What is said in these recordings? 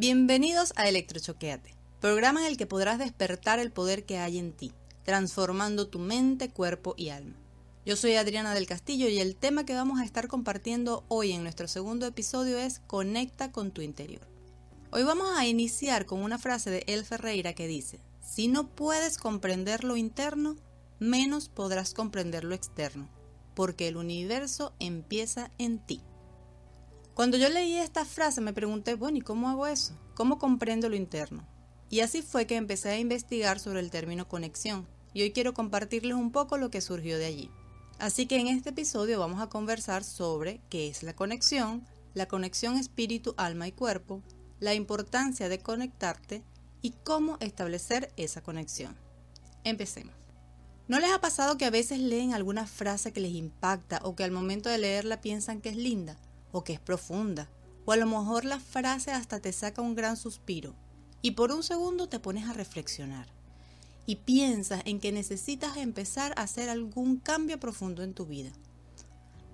Bienvenidos a Electrochoqueate, programa en el que podrás despertar el poder que hay en ti, transformando tu mente, cuerpo y alma. Yo soy Adriana del Castillo y el tema que vamos a estar compartiendo hoy en nuestro segundo episodio es Conecta con tu interior. Hoy vamos a iniciar con una frase de El Ferreira que dice, si no puedes comprender lo interno, menos podrás comprender lo externo, porque el universo empieza en ti. Cuando yo leí esta frase me pregunté, bueno, ¿y cómo hago eso? ¿Cómo comprendo lo interno? Y así fue que empecé a investigar sobre el término conexión, y hoy quiero compartirles un poco lo que surgió de allí. Así que en este episodio vamos a conversar sobre qué es la conexión, la conexión espíritu, alma y cuerpo, la importancia de conectarte y cómo establecer esa conexión. Empecemos. ¿No les ha pasado que a veces leen alguna frase que les impacta o que al momento de leerla piensan que es linda? O que es profunda, o a lo mejor la frase hasta te saca un gran suspiro, y por un segundo te pones a reflexionar, y piensas en que necesitas empezar a hacer algún cambio profundo en tu vida.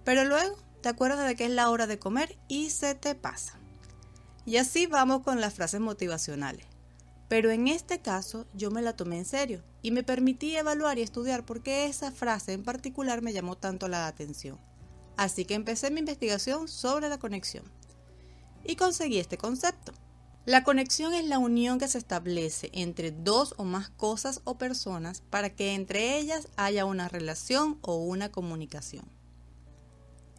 Pero luego te acuerdas de que es la hora de comer y se te pasa. Y así vamos con las frases motivacionales. Pero en este caso yo me la tomé en serio y me permití evaluar y estudiar por qué esa frase en particular me llamó tanto la atención. Así que empecé mi investigación sobre la conexión y conseguí este concepto. La conexión es la unión que se establece entre dos o más cosas o personas para que entre ellas haya una relación o una comunicación.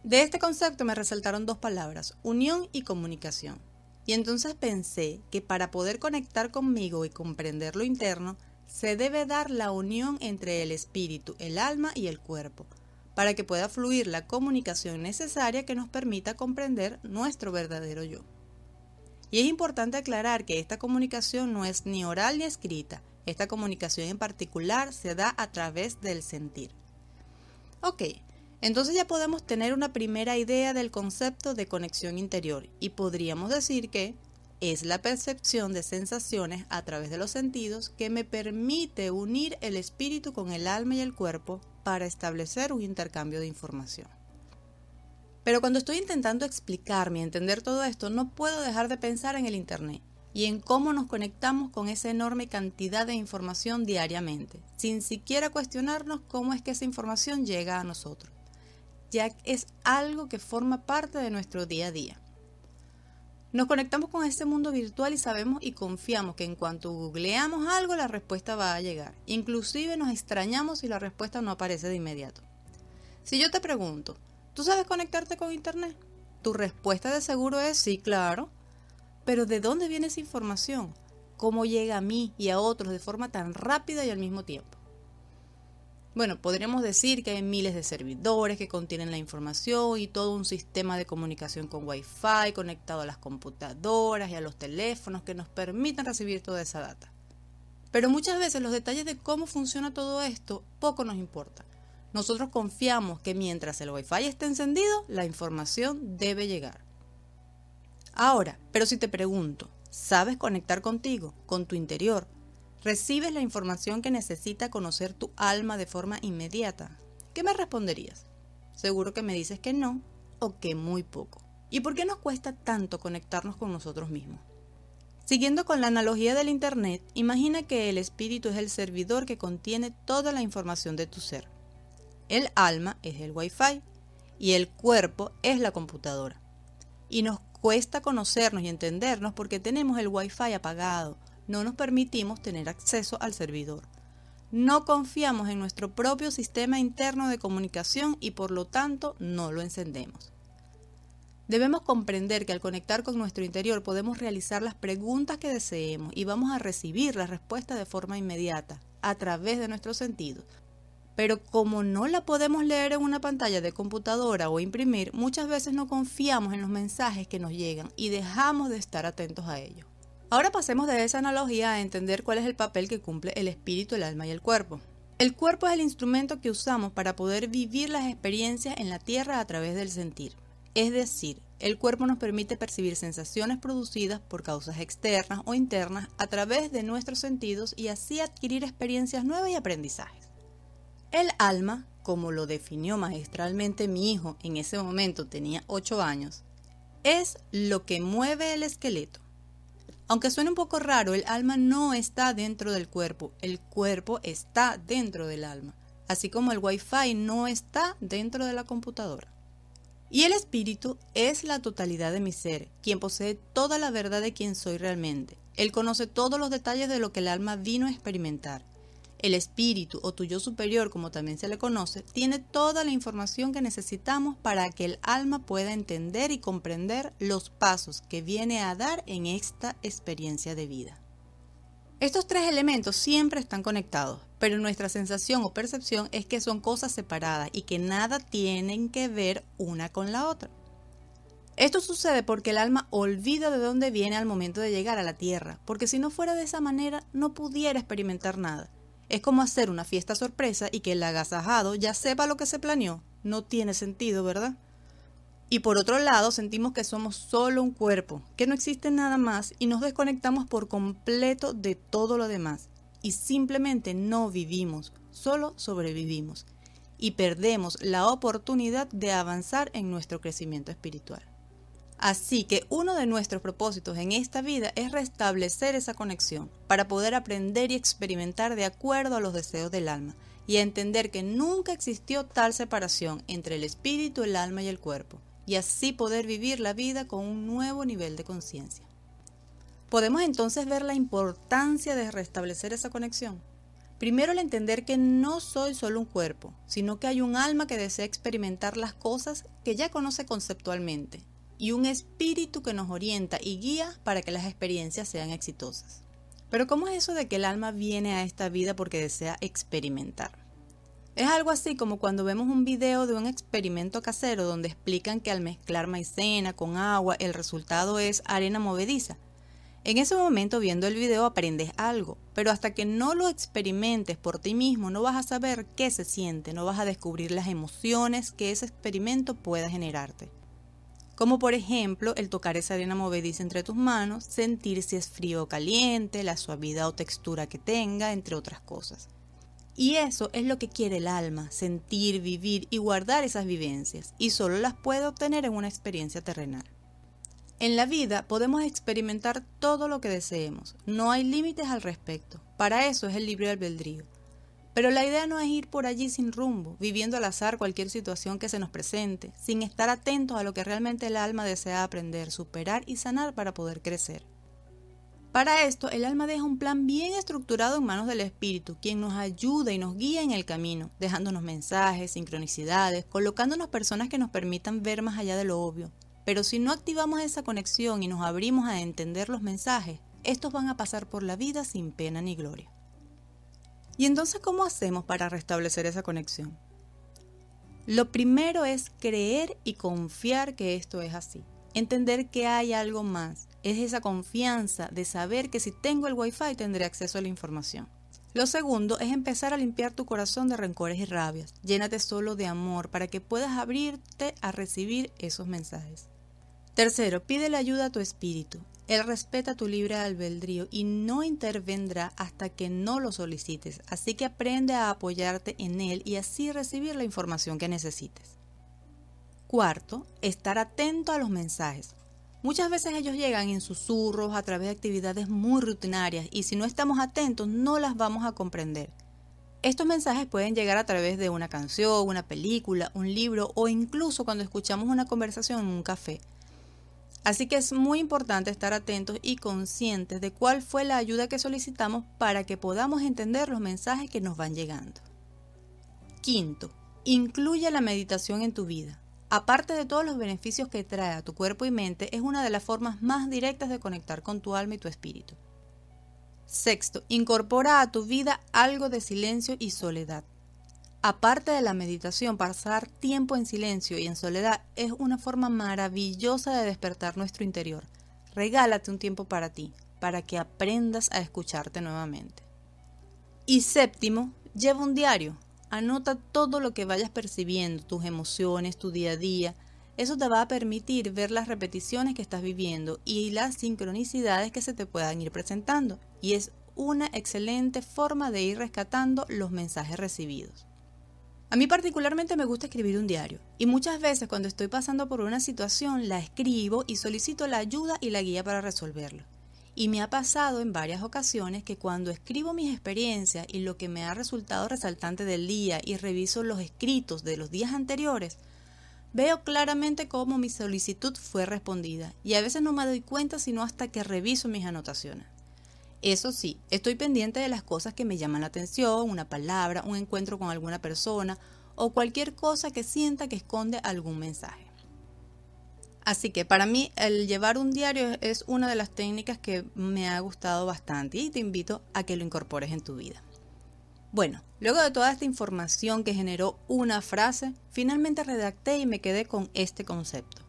De este concepto me resaltaron dos palabras, unión y comunicación. Y entonces pensé que para poder conectar conmigo y comprender lo interno, se debe dar la unión entre el espíritu, el alma y el cuerpo, para que pueda fluir la comunicación necesaria que nos permita comprender nuestro verdadero yo. Y es importante aclarar que esta comunicación no es ni oral ni escrita, esta comunicación en particular se da a través del sentir. Ok, entonces ya podemos tener una primera idea del concepto de conexión interior y podríamos decir que es la percepción de sensaciones a través de los sentidos que me permite unir el espíritu con el alma y el cuerpo para establecer un intercambio de información. Pero cuando estoy intentando explicarme y entender todo esto, no puedo dejar de pensar en el Internet y en cómo nos conectamos con esa enorme cantidad de información diariamente, sin siquiera cuestionarnos cómo es que esa información llega a nosotros, ya que es algo que forma parte de nuestro día a día. Nos conectamos con este mundo virtual y sabemos y confiamos que en cuanto googleamos algo la respuesta va a llegar. Inclusive nos extrañamos si la respuesta no aparece de inmediato. Si yo te pregunto, ¿tú sabes conectarte con Internet? Tu respuesta de seguro es sí, claro. Pero ¿de dónde viene esa información? ¿Cómo llega a mí y a otros de forma tan rápida y al mismo tiempo? Bueno, podríamos decir que hay miles de servidores que contienen la información y todo un sistema de comunicación con Wi-Fi conectado a las computadoras y a los teléfonos que nos permiten recibir toda esa data. Pero muchas veces los detalles de cómo funciona todo esto poco nos importa. Nosotros confiamos que mientras el Wi-Fi esté encendido, la información debe llegar. Ahora, pero si te pregunto, ¿sabes conectar contigo, con tu interior, ¿Recibes la información que necesita conocer tu alma de forma inmediata? ¿Qué me responderías? Seguro que me dices que no o que muy poco. ¿Y por qué nos cuesta tanto conectarnos con nosotros mismos? Siguiendo con la analogía del Internet, imagina que el espíritu es el servidor que contiene toda la información de tu ser. El alma es el Wi-Fi y el cuerpo es la computadora. Y nos cuesta conocernos y entendernos porque tenemos el Wi-Fi apagado no nos permitimos tener acceso al servidor. No confiamos en nuestro propio sistema interno de comunicación y por lo tanto no lo encendemos. Debemos comprender que al conectar con nuestro interior podemos realizar las preguntas que deseemos y vamos a recibir la respuesta de forma inmediata, a través de nuestros sentidos. Pero como no la podemos leer en una pantalla de computadora o imprimir, muchas veces no confiamos en los mensajes que nos llegan y dejamos de estar atentos a ellos. Ahora pasemos de esa analogía a entender cuál es el papel que cumple el espíritu, el alma y el cuerpo. El cuerpo es el instrumento que usamos para poder vivir las experiencias en la tierra a través del sentir. Es decir, el cuerpo nos permite percibir sensaciones producidas por causas externas o internas a través de nuestros sentidos y así adquirir experiencias nuevas y aprendizajes. El alma, como lo definió magistralmente mi hijo, en ese momento tenía 8 años, es lo que mueve el esqueleto Aunque suene un poco raro, el alma no está dentro del cuerpo, el cuerpo está dentro del alma, así como el wifi no está dentro de la computadora. Y el espíritu es la totalidad de mi ser, quien posee toda la verdad de quien soy realmente. Él conoce todos los detalles de lo que el alma vino a experimentar. El espíritu o tu yo superior, como también se le conoce, tiene toda la información que necesitamos para que el alma pueda entender y comprender los pasos que viene a dar en esta experiencia de vida. Estos tres elementos siempre están conectados, pero nuestra sensación o percepción es que son cosas separadas y que nada tienen que ver una con la otra. Esto sucede porque el alma olvida de dónde viene al momento de llegar a la Tierra, porque si no fuera de esa manera no pudiera experimentar nada. Es como hacer una fiesta sorpresa y que el agasajado ya sepa lo que se planeó. No tiene sentido, ¿verdad? Y por otro lado, sentimos que somos solo un cuerpo, que no existe nada más y nos desconectamos por completo de todo lo demás. Y simplemente no vivimos, solo sobrevivimos. Y perdemos la oportunidad de avanzar en nuestro crecimiento espiritual. Así que uno de nuestros propósitos en esta vida es restablecer esa conexión para poder aprender y experimentar de acuerdo a los deseos del alma y entender que nunca existió tal separación entre el espíritu, el alma y el cuerpo y así poder vivir la vida con un nuevo nivel de conciencia. Podemos entonces ver la importancia de restablecer esa conexión. Primero el entender que no soy solo un cuerpo, sino que hay un alma que desea experimentar las cosas que ya conoce conceptualmente y un espíritu que nos orienta y guía para que las experiencias sean exitosas. Pero ¿cómo es eso de que el alma viene a esta vida porque desea experimentar? Es algo así como cuando vemos un video de un experimento casero donde explican que al mezclar maicena con agua el resultado es arena movediza. En ese momento viendo el video aprendes algo, pero hasta que no lo experimentes por ti mismo no vas a saber qué se siente, no vas a descubrir las emociones que ese experimento pueda generarte. Como por ejemplo el tocar esa arena movediza entre tus manos, sentir si es frío o caliente, la suavidad o textura que tenga, entre otras cosas. Y eso es lo que quiere el alma, sentir, vivir y guardar esas vivencias, y solo las puede obtener en una experiencia terrenal. En la vida podemos experimentar todo lo que deseemos, no hay límites al respecto, para eso es el libre albedrío. Pero la idea no es ir por allí sin rumbo, viviendo al azar cualquier situación que se nos presente, sin estar atentos a lo que realmente el alma desea aprender, superar y sanar para poder crecer. Para esto, el alma deja un plan bien estructurado en manos del espíritu, quien nos ayuda y nos guía en el camino, dejándonos mensajes, sincronicidades, colocándonos personas que nos permitan ver más allá de lo obvio. Pero si no activamos esa conexión y nos abrimos a entender los mensajes, estos van a pasar por la vida sin pena ni gloria. ¿Y entonces cómo hacemos para restablecer esa conexión? Lo primero es creer y confiar que esto es así. Entender que hay algo más, es esa confianza de saber que si tengo el wifi tendré acceso a la información. Lo segundo es empezar a limpiar tu corazón de rencores y rabias. Llénate solo de amor para que puedas abrirte a recibir esos mensajes. Tercero, pídele ayuda a tu espíritu. Él respeta tu libre albedrío y no intervendrá hasta que no lo solicites, así que aprende a apoyarte en él y así recibir la información que necesites. Cuarto, estar atento a los mensajes. Muchas veces ellos llegan en susurros a través de actividades muy rutinarias y si no estamos atentos no las vamos a comprender. Estos mensajes pueden llegar a través de una canción, una película, un libro o incluso cuando escuchamos una conversación en un café. Así que es muy importante estar atentos y conscientes de cuál fue la ayuda que solicitamos para que podamos entender los mensajes que nos van llegando. Quinto, incluye la meditación en tu vida aparte de todos los beneficios que trae a tu cuerpo y mente, es una de las formas más directas de conectar con tu alma y tu espíritu. Sexto, incorpora a tu vida algo de silencio y soledad. Aparte de la meditación, pasar tiempo en silencio y en soledad es una forma maravillosa de despertar nuestro interior. Regálate un tiempo para ti, para que aprendas a escucharte nuevamente. Y séptimo, lleva un diario. Anota todo lo que vayas percibiendo, tus emociones, tu día a día. Eso te va a permitir ver las repeticiones que estás viviendo y las sincronicidades que se te puedan ir presentando. Y es una excelente forma de ir rescatando los mensajes recibidos. A mí particularmente me gusta escribir un diario y muchas veces cuando estoy pasando por una situación la escribo y solicito la ayuda y la guía para resolverlo. Y me ha pasado en varias ocasiones que cuando escribo mis experiencias y lo que me ha resultado resaltante del día y reviso los escritos de los días anteriores, veo claramente cómo mi solicitud fue respondida y a veces no me doy cuenta sino hasta que reviso mis anotaciones. Eso sí, estoy pendiente de las cosas que me llaman la atención, una palabra, un encuentro con alguna persona o cualquier cosa que sienta que esconde algún mensaje. Así que para mí el llevar un diario es una de las técnicas que me ha gustado bastante y te invito a que lo incorpores en tu vida. Bueno, luego de toda esta información que generó una frase, finalmente redacté y me quedé con este concepto.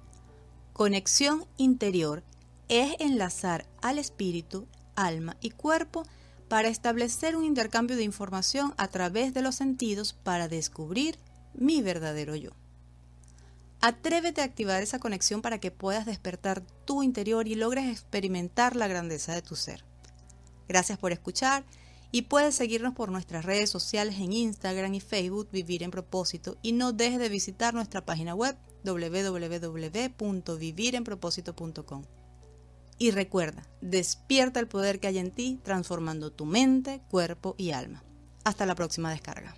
Conexión interior es enlazar al espíritu, alma y cuerpo para establecer un intercambio de información a través de los sentidos para descubrir mi verdadero yo. Atrévete a activar esa conexión para que puedas despertar tu interior y logres experimentar la grandeza de tu ser. Gracias por escuchar y puedes seguirnos por nuestras redes sociales en Instagram y Facebook Vivir en Propósito y no dejes de visitar nuestra página web www.vivirenpropósito.com. Y recuerda, despierta el poder que hay en ti transformando tu mente, cuerpo y alma. Hasta la próxima descarga.